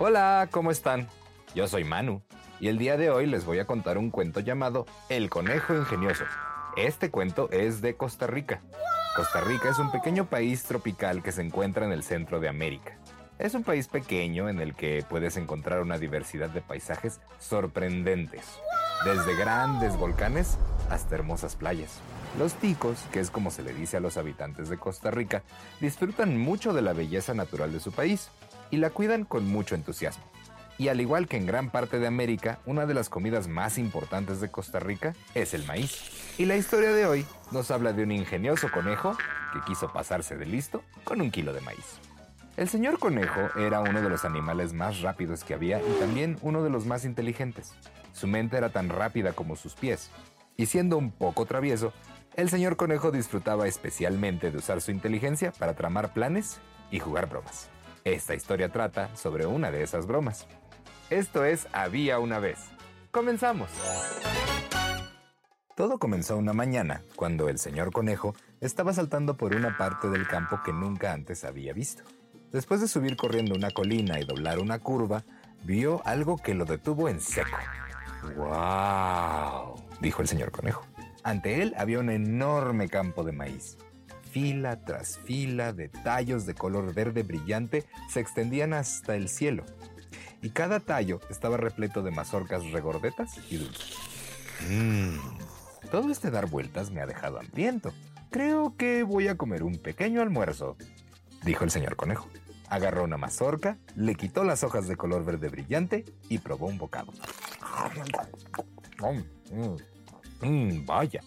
Hola, ¿cómo están? Yo soy Manu y el día de hoy les voy a contar un cuento llamado El conejo ingenioso. Este cuento es de Costa Rica. Costa Rica es un pequeño país tropical que se encuentra en el centro de América. Es un país pequeño en el que puedes encontrar una diversidad de paisajes sorprendentes, desde grandes volcanes hasta hermosas playas. Los ticos, que es como se le dice a los habitantes de Costa Rica, disfrutan mucho de la belleza natural de su país y la cuidan con mucho entusiasmo. Y al igual que en gran parte de América, una de las comidas más importantes de Costa Rica es el maíz. Y la historia de hoy nos habla de un ingenioso conejo que quiso pasarse de listo con un kilo de maíz. El señor conejo era uno de los animales más rápidos que había y también uno de los más inteligentes. Su mente era tan rápida como sus pies. Y siendo un poco travieso, el señor conejo disfrutaba especialmente de usar su inteligencia para tramar planes y jugar bromas. Esta historia trata sobre una de esas bromas. Esto es Había una vez. Comenzamos. Todo comenzó una mañana cuando el señor conejo estaba saltando por una parte del campo que nunca antes había visto. Después de subir corriendo una colina y doblar una curva, vio algo que lo detuvo en seco. ¡Wow! dijo el señor conejo. Ante él había un enorme campo de maíz. Fila tras fila de tallos de color verde brillante se extendían hasta el cielo. Y cada tallo estaba repleto de mazorcas regordetas y dulces. Mmm, todo este dar vueltas me ha dejado hambriento. Creo que voy a comer un pequeño almuerzo, dijo el señor conejo. Agarró una mazorca, le quitó las hojas de color verde brillante y probó un bocado. Mm, mm, vaya,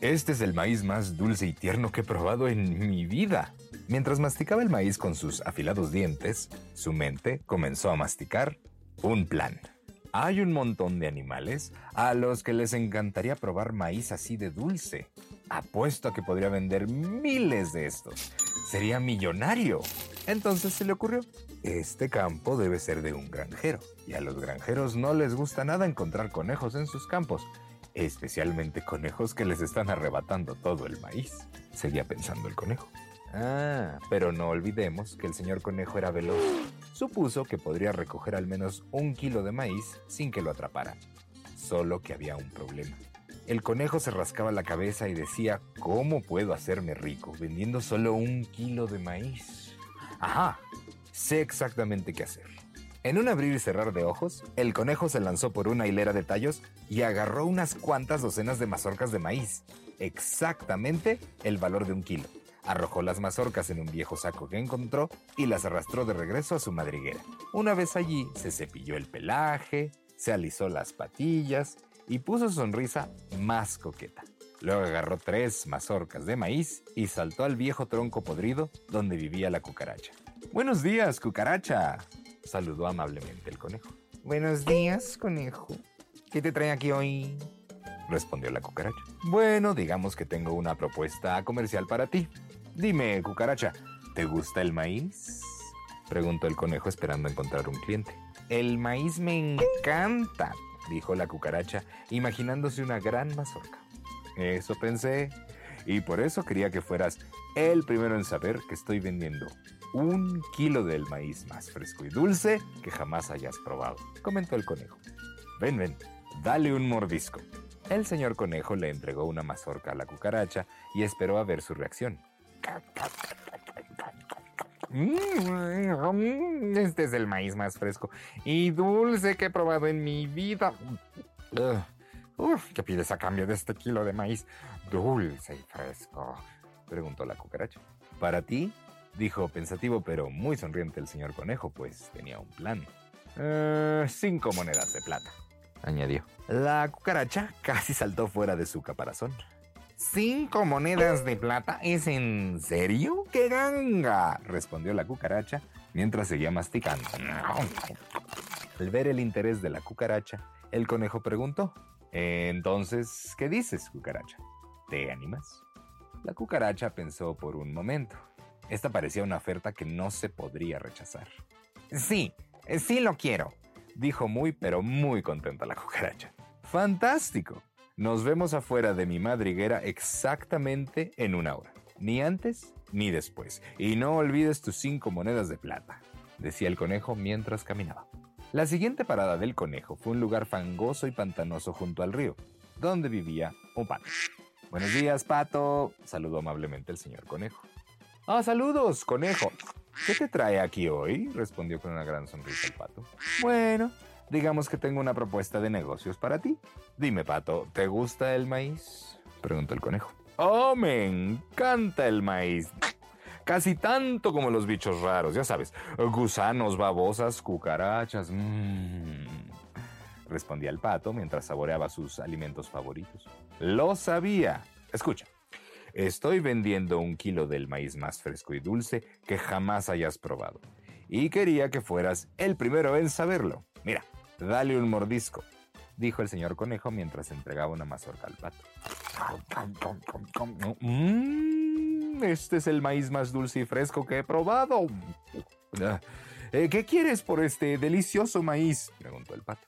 este es el maíz más dulce y tierno que he probado en mi vida. Mientras masticaba el maíz con sus afilados dientes, su mente comenzó a masticar un plan. Hay un montón de animales a los que les encantaría probar maíz así de dulce. Apuesto a que podría vender miles de estos. Sería millonario. Entonces se le ocurrió, este campo debe ser de un granjero. Y a los granjeros no les gusta nada encontrar conejos en sus campos. Especialmente conejos que les están arrebatando todo el maíz. Seguía pensando el conejo. Ah, pero no olvidemos que el señor conejo era veloz. Supuso que podría recoger al menos un kilo de maíz sin que lo atrapara. Solo que había un problema. El conejo se rascaba la cabeza y decía, ¿cómo puedo hacerme rico vendiendo solo un kilo de maíz? Ajá, sé exactamente qué hacer. En un abrir y cerrar de ojos, el conejo se lanzó por una hilera de tallos y agarró unas cuantas docenas de mazorcas de maíz, exactamente el valor de un kilo. Arrojó las mazorcas en un viejo saco que encontró y las arrastró de regreso a su madriguera. Una vez allí, se cepilló el pelaje, se alisó las patillas y puso sonrisa más coqueta. Luego agarró tres mazorcas de maíz y saltó al viejo tronco podrido donde vivía la cucaracha. Buenos días, cucaracha, saludó amablemente el conejo. Buenos días, conejo. ¿Qué te trae aquí hoy? respondió la cucaracha. Bueno, digamos que tengo una propuesta comercial para ti. Dime, cucaracha, ¿te gusta el maíz? preguntó el conejo esperando encontrar un cliente. El maíz me encanta, dijo la cucaracha, imaginándose una gran mazorca. Eso pensé, y por eso quería que fueras el primero en saber que estoy vendiendo un kilo del maíz más fresco y dulce que jamás hayas probado, comentó el conejo. Ven, ven, dale un mordisco. El señor conejo le entregó una mazorca a la cucaracha y esperó a ver su reacción. Mm, Este es el maíz más fresco y dulce que he probado en mi vida. Uf, ¿qué pides a cambio de este kilo de maíz dulce y fresco? Preguntó la cucaracha. Para ti, dijo pensativo pero muy sonriente el señor conejo, pues tenía un plan. Eh, cinco monedas de plata, añadió. La cucaracha casi saltó fuera de su caparazón. ¿Cinco monedas de plata? ¿Es en serio? ¡Qué ganga! respondió la cucaracha mientras seguía masticando. Al ver el interés de la cucaracha, el conejo preguntó, Entonces, ¿qué dices, cucaracha? ¿Te animas? La cucaracha pensó por un momento. Esta parecía una oferta que no se podría rechazar. Sí, sí lo quiero, dijo muy pero muy contenta la cucaracha. Fantástico. Nos vemos afuera de mi madriguera exactamente en una hora. Ni antes ni después. Y no olvides tus cinco monedas de plata, decía el conejo mientras caminaba. La siguiente parada del conejo fue un lugar fangoso y pantanoso junto al río, donde vivía un pato. Buenos días, pato, saludó amablemente el señor conejo. Ah, saludos, conejo. ¿Qué te trae aquí hoy? respondió con una gran sonrisa el pato. Bueno, digamos que tengo una propuesta de negocios para ti. Dime, pato, ¿te gusta el maíz? preguntó el conejo. Oh, me encanta el maíz. Casi tanto como los bichos raros, ya sabes, gusanos, babosas, cucarachas. Mmm. Respondía el pato mientras saboreaba sus alimentos favoritos. Lo sabía. Escucha, estoy vendiendo un kilo del maíz más fresco y dulce que jamás hayas probado. Y quería que fueras el primero en saberlo. Mira, dale un mordisco, dijo el señor conejo mientras entregaba una mazorca al pato. Mmm, este es el maíz más dulce y fresco que he probado. Eh, ¿Qué quieres por este delicioso maíz? preguntó el pato.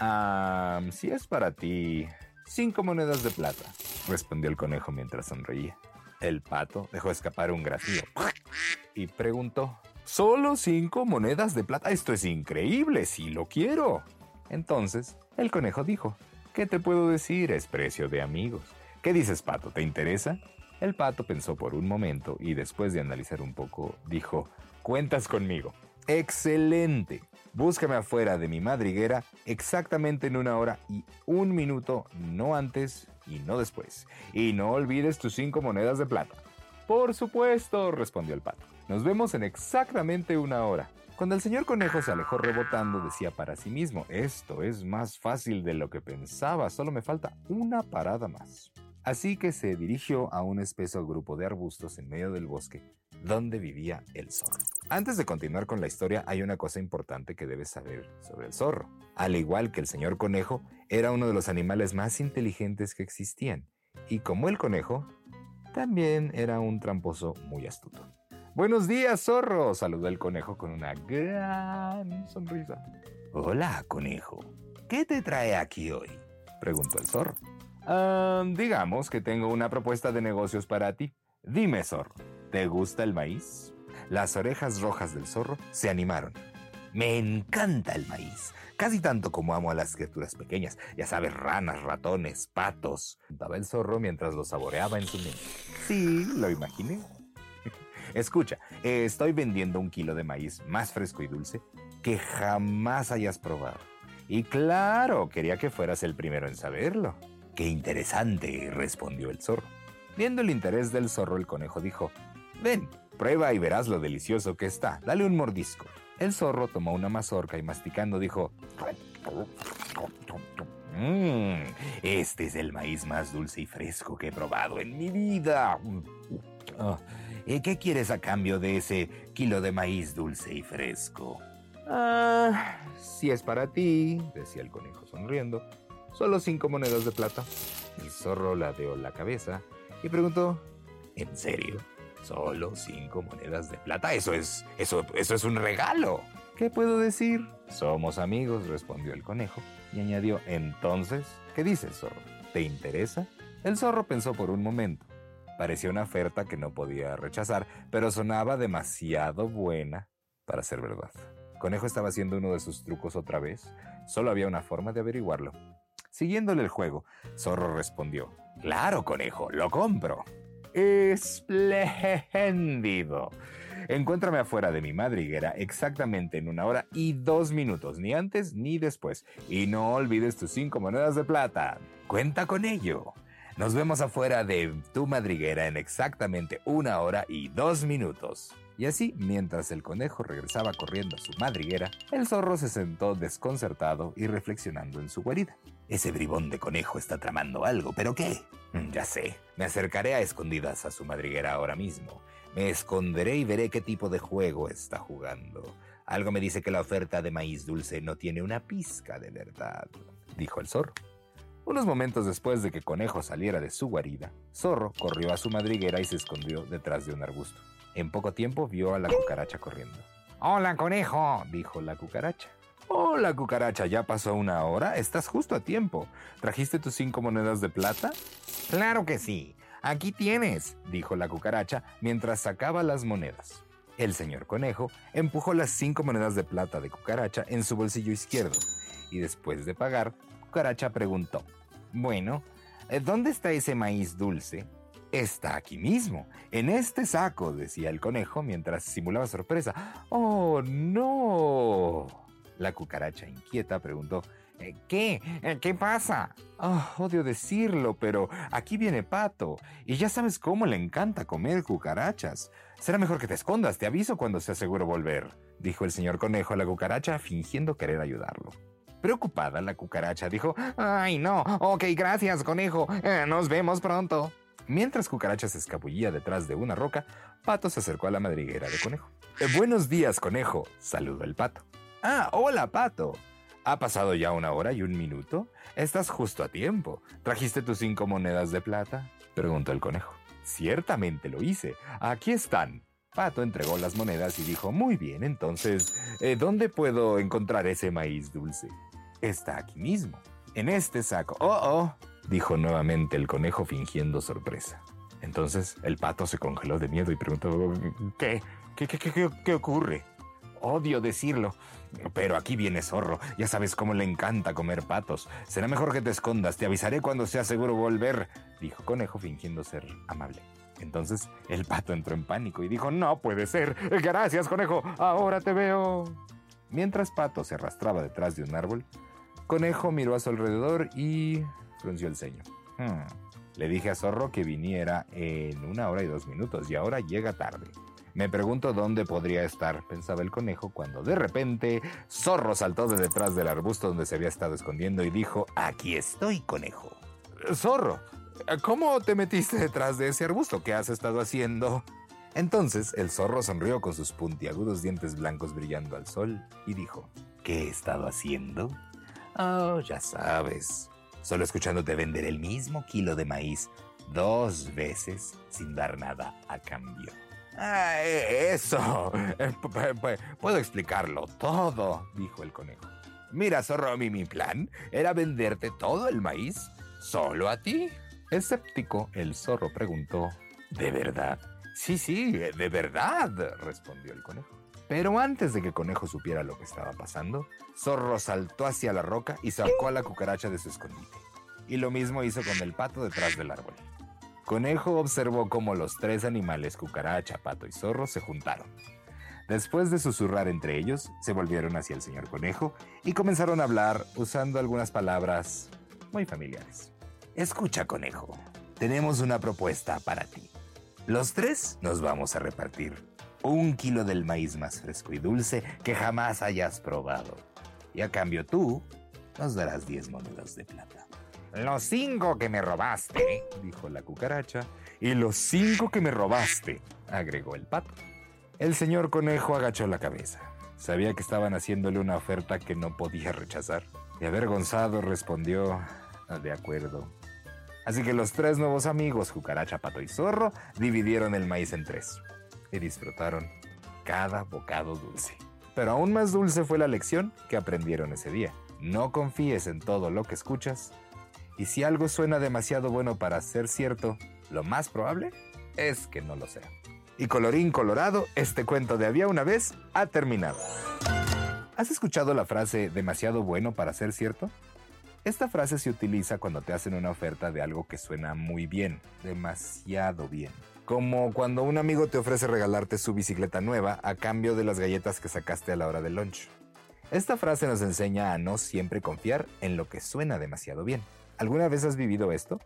Ah, si es para ti, cinco monedas de plata, respondió el conejo mientras sonreía. El pato dejó escapar un graznido y preguntó, ¿Solo cinco monedas de plata? Esto es increíble, sí lo quiero. Entonces, el conejo dijo, ¿qué te puedo decir? Es precio de amigos. ¿Qué dices, pato? ¿Te interesa? El pato pensó por un momento y después de analizar un poco, dijo, cuentas conmigo. Excelente. Búscame afuera de mi madriguera exactamente en una hora y un minuto, no antes y no después. Y no olvides tus cinco monedas de plata. Por supuesto, respondió el pato. Nos vemos en exactamente una hora. Cuando el señor conejo se alejó rebotando, decía para sí mismo, esto es más fácil de lo que pensaba, solo me falta una parada más. Así que se dirigió a un espeso grupo de arbustos en medio del bosque, donde vivía el zorro. Antes de continuar con la historia, hay una cosa importante que debes saber sobre el zorro. Al igual que el señor conejo, era uno de los animales más inteligentes que existían, y como el conejo, también era un tramposo muy astuto. Buenos días, zorro, saludó el conejo con una gran sonrisa. Hola, conejo. ¿Qué te trae aquí hoy? preguntó el zorro. Ah, digamos que tengo una propuesta de negocios para ti. Dime, zorro, ¿te gusta el maíz? Las orejas rojas del zorro se animaron. Me encanta el maíz, casi tanto como amo a las criaturas pequeñas, ya sabes, ranas, ratones, patos. Daba el zorro mientras lo saboreaba en su mente. Sí, lo imaginé. Escucha, estoy vendiendo un kilo de maíz más fresco y dulce que jamás hayas probado. Y claro, quería que fueras el primero en saberlo. Qué interesante, respondió el zorro. Viendo el interés del zorro, el conejo dijo, ven, prueba y verás lo delicioso que está. Dale un mordisco. El zorro tomó una mazorca y masticando dijo, mmm, este es el maíz más dulce y fresco que he probado en mi vida. Oh, ¿Qué quieres a cambio de ese kilo de maíz dulce y fresco? Ah, si es para ti, decía el conejo sonriendo, solo cinco monedas de plata. El zorro ladeó la cabeza y preguntó, ¿en serio? ¿Solo cinco monedas de plata? Eso es, eso, eso es un regalo. ¿Qué puedo decir? Somos amigos, respondió el conejo y añadió, entonces, ¿qué dices, zorro? ¿Te interesa? El zorro pensó por un momento. Parecía una oferta que no podía rechazar, pero sonaba demasiado buena para ser verdad. Conejo estaba haciendo uno de sus trucos otra vez. Solo había una forma de averiguarlo. Siguiéndole el juego, Zorro respondió, Claro, conejo, lo compro. Espléndido. Encuéntrame afuera de mi madriguera exactamente en una hora y dos minutos, ni antes ni después. Y no olvides tus cinco monedas de plata. Cuenta con ello. Nos vemos afuera de tu madriguera en exactamente una hora y dos minutos. Y así, mientras el conejo regresaba corriendo a su madriguera, el zorro se sentó desconcertado y reflexionando en su guarida. Ese bribón de conejo está tramando algo, ¿pero qué? Mm, ya sé, me acercaré a escondidas a su madriguera ahora mismo. Me esconderé y veré qué tipo de juego está jugando. Algo me dice que la oferta de maíz dulce no tiene una pizca de verdad, dijo el zorro. Unos momentos después de que Conejo saliera de su guarida, Zorro corrió a su madriguera y se escondió detrás de un arbusto. En poco tiempo vio a la cucaracha corriendo. Hola, conejo, dijo la cucaracha. Hola, cucaracha, ya pasó una hora, estás justo a tiempo. ¿Trajiste tus cinco monedas de plata? Claro que sí. Aquí tienes, dijo la cucaracha mientras sacaba las monedas. El señor conejo empujó las cinco monedas de plata de cucaracha en su bolsillo izquierdo y después de pagar, cucaracha preguntó, Bueno, ¿dónde está ese maíz dulce? Está aquí mismo, en este saco, decía el conejo mientras simulaba sorpresa. ¡Oh, no! La cucaracha inquieta preguntó, eh, ¿Qué? Eh, ¿Qué pasa? Oh, odio decirlo, pero aquí viene Pato, y ya sabes cómo le encanta comer cucarachas. Será mejor que te escondas, te aviso cuando sea seguro volver, dijo el señor conejo a la cucaracha fingiendo querer ayudarlo. Preocupada, la cucaracha dijo, ¡Ay, no! Ok, gracias, conejo. Eh, nos vemos pronto. Mientras Cucaracha se escabullía detrás de una roca, Pato se acercó a la madriguera de Conejo. Buenos días, Conejo, saludó el Pato. Ah, hola, Pato. ¿Ha pasado ya una hora y un minuto? Estás justo a tiempo. ¿Trajiste tus cinco monedas de plata? preguntó el Conejo. Ciertamente lo hice. Aquí están. Pato entregó las monedas y dijo, muy bien, entonces, eh, ¿dónde puedo encontrar ese maíz dulce? Está aquí mismo, en este saco. Oh, oh, dijo nuevamente el conejo fingiendo sorpresa. Entonces el pato se congeló de miedo y preguntó, ¿qué? ¿Qué, qué, qué, qué ocurre? Odio decirlo, pero aquí viene zorro. Ya sabes cómo le encanta comer patos. Será mejor que te escondas. Te avisaré cuando sea seguro volver, dijo Conejo fingiendo ser amable. Entonces el pato entró en pánico y dijo, no puede ser. Gracias, Conejo. Ahora te veo. Mientras Pato se arrastraba detrás de un árbol, Conejo miró a su alrededor y frunció el ceño. Hmm. Le dije a Zorro que viniera en una hora y dos minutos y ahora llega tarde. Me pregunto dónde podría estar, pensaba el conejo, cuando de repente Zorro saltó de detrás del arbusto donde se había estado escondiendo y dijo, aquí estoy, conejo. Zorro, ¿cómo te metiste detrás de ese arbusto? ¿Qué has estado haciendo? Entonces el zorro sonrió con sus puntiagudos dientes blancos brillando al sol y dijo, ¿qué he estado haciendo? Oh, ya sabes, solo escuchándote vender el mismo kilo de maíz dos veces sin dar nada a cambio. Ah, eso. Puedo explicarlo todo, dijo el conejo. Mira, zorro, mi, plan era venderte todo el maíz solo a ti. Escéptico, el zorro preguntó, ¿de verdad? Sí, sí, de verdad, respondió el conejo. Pero antes de que Conejo supiera lo que estaba pasando, Zorro saltó hacia la roca y sacó a la cucaracha de su escondite y lo mismo hizo con el pato detrás del árbol. Conejo observó cómo los tres animales, cucaracha, pato y zorro, se juntaron. Después de susurrar entre ellos, se volvieron hacia el señor Conejo y comenzaron a hablar usando algunas palabras muy familiares. Escucha, Conejo, tenemos una propuesta para ti. Los tres nos vamos a repartir un kilo del maíz más fresco y dulce que jamás hayas probado. Y a cambio tú nos darás diez monedas de plata. Los cinco que me robaste, dijo la cucaracha. Y los cinco que me robaste, agregó el pato. El señor conejo agachó la cabeza. Sabía que estaban haciéndole una oferta que no podía rechazar. Y avergonzado respondió, de acuerdo. Así que los tres nuevos amigos, cucaracha, pato y zorro, dividieron el maíz en tres. Y disfrutaron cada bocado dulce. Pero aún más dulce fue la lección que aprendieron ese día. No confíes en todo lo que escuchas y si algo suena demasiado bueno para ser cierto, lo más probable es que no lo sea. Y colorín colorado, este cuento de había una vez ha terminado. ¿Has escuchado la frase demasiado bueno para ser cierto? Esta frase se utiliza cuando te hacen una oferta de algo que suena muy bien, demasiado bien. Como cuando un amigo te ofrece regalarte su bicicleta nueva a cambio de las galletas que sacaste a la hora del lunch. Esta frase nos enseña a no siempre confiar en lo que suena demasiado bien. ¿Alguna vez has vivido esto?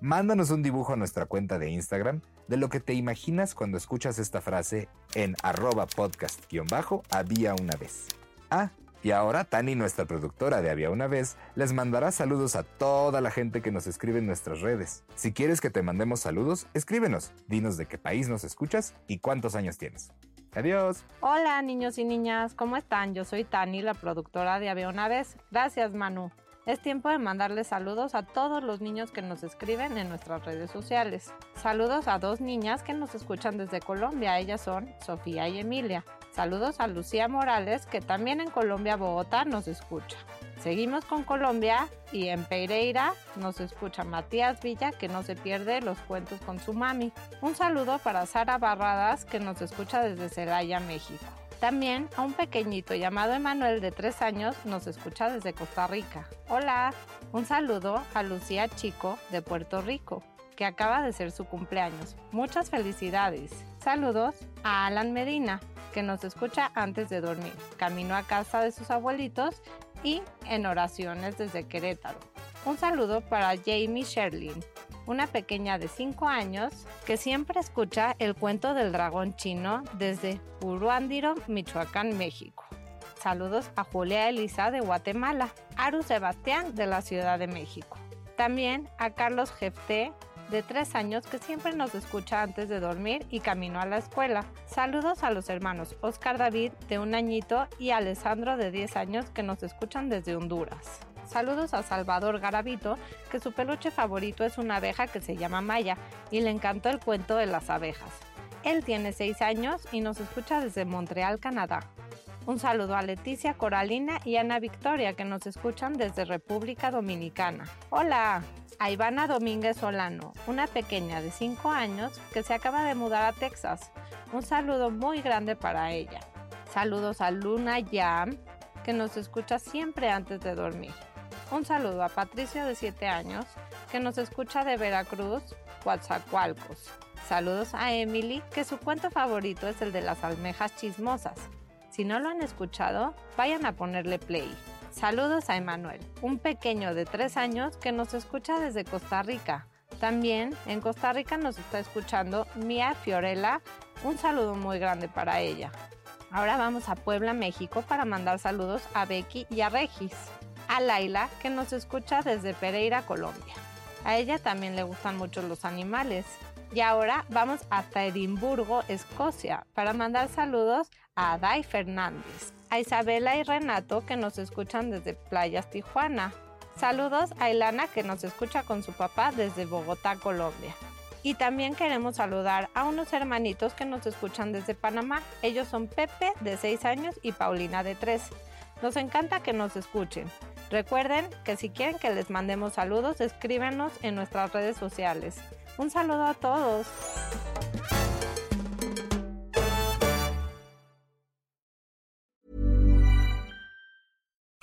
Mándanos un dibujo a nuestra cuenta de Instagram de lo que te imaginas cuando escuchas esta frase en arroba podcast-había una vez. Ah, y ahora Tani, nuestra productora de Había una vez, les mandará saludos a toda la gente que nos escribe en nuestras redes. Si quieres que te mandemos saludos, escríbenos, dinos de qué país nos escuchas y cuántos años tienes. Adiós. Hola niños y niñas, ¿cómo están? Yo soy Tani, la productora de Había una vez. Gracias Manu. Es tiempo de mandarles saludos a todos los niños que nos escriben en nuestras redes sociales. Saludos a dos niñas que nos escuchan desde Colombia. Ellas son Sofía y Emilia. Saludos a Lucía Morales, que también en Colombia, Bogotá, nos escucha. Seguimos con Colombia y en Pereira nos escucha Matías Villa, que no se pierde los cuentos con su mami. Un saludo para Sara Barradas, que nos escucha desde Celaya, México. También a un pequeñito llamado Emanuel de 3 años nos escucha desde Costa Rica. Hola, un saludo a Lucía Chico de Puerto Rico, que acaba de ser su cumpleaños. Muchas felicidades. Saludos a Alan Medina, que nos escucha antes de dormir, camino a casa de sus abuelitos y en oraciones desde Querétaro. Un saludo para Jamie Sherlin, una pequeña de 5 años que siempre escucha el cuento del dragón chino desde Uruándiro, Michoacán, México. Saludos a Julia Elisa de Guatemala, Aru Sebastián de la Ciudad de México. También a Carlos Jefté de 3 años que siempre nos escucha antes de dormir y camino a la escuela. Saludos a los hermanos Oscar David de un añito y Alessandro de 10 años que nos escuchan desde Honduras. Saludos a Salvador Garavito, que su peluche favorito es una abeja que se llama Maya y le encantó el cuento de las abejas. Él tiene 6 años y nos escucha desde Montreal, Canadá. Un saludo a Leticia Coralina y Ana Victoria que nos escuchan desde República Dominicana. Hola, a Ivana Domínguez Solano, una pequeña de 5 años que se acaba de mudar a Texas. Un saludo muy grande para ella. Saludos a Luna Yam, que nos escucha siempre antes de dormir. Un saludo a Patricia de 7 años, que nos escucha de Veracruz, Coatzacoalcos. Saludos a Emily, que su cuento favorito es el de las almejas chismosas. Si no lo han escuchado, vayan a ponerle play. Saludos a Emanuel, un pequeño de 3 años que nos escucha desde Costa Rica. También en Costa Rica nos está escuchando Mia Fiorella. Un saludo muy grande para ella. Ahora vamos a Puebla, México para mandar saludos a Becky y a Regis a Laila, que nos escucha desde Pereira, Colombia. A ella también le gustan mucho los animales. Y ahora vamos hasta Edimburgo, Escocia, para mandar saludos a Dai Fernández, a Isabela y Renato, que nos escuchan desde Playas Tijuana. Saludos a Ilana, que nos escucha con su papá desde Bogotá, Colombia. Y también queremos saludar a unos hermanitos que nos escuchan desde Panamá. Ellos son Pepe, de 6 años, y Paulina, de 3. Nos encanta que nos escuchen. Recuerden que si quieren que les mandemos saludos, escríbenos en nuestras redes sociales. Un saludo a todos.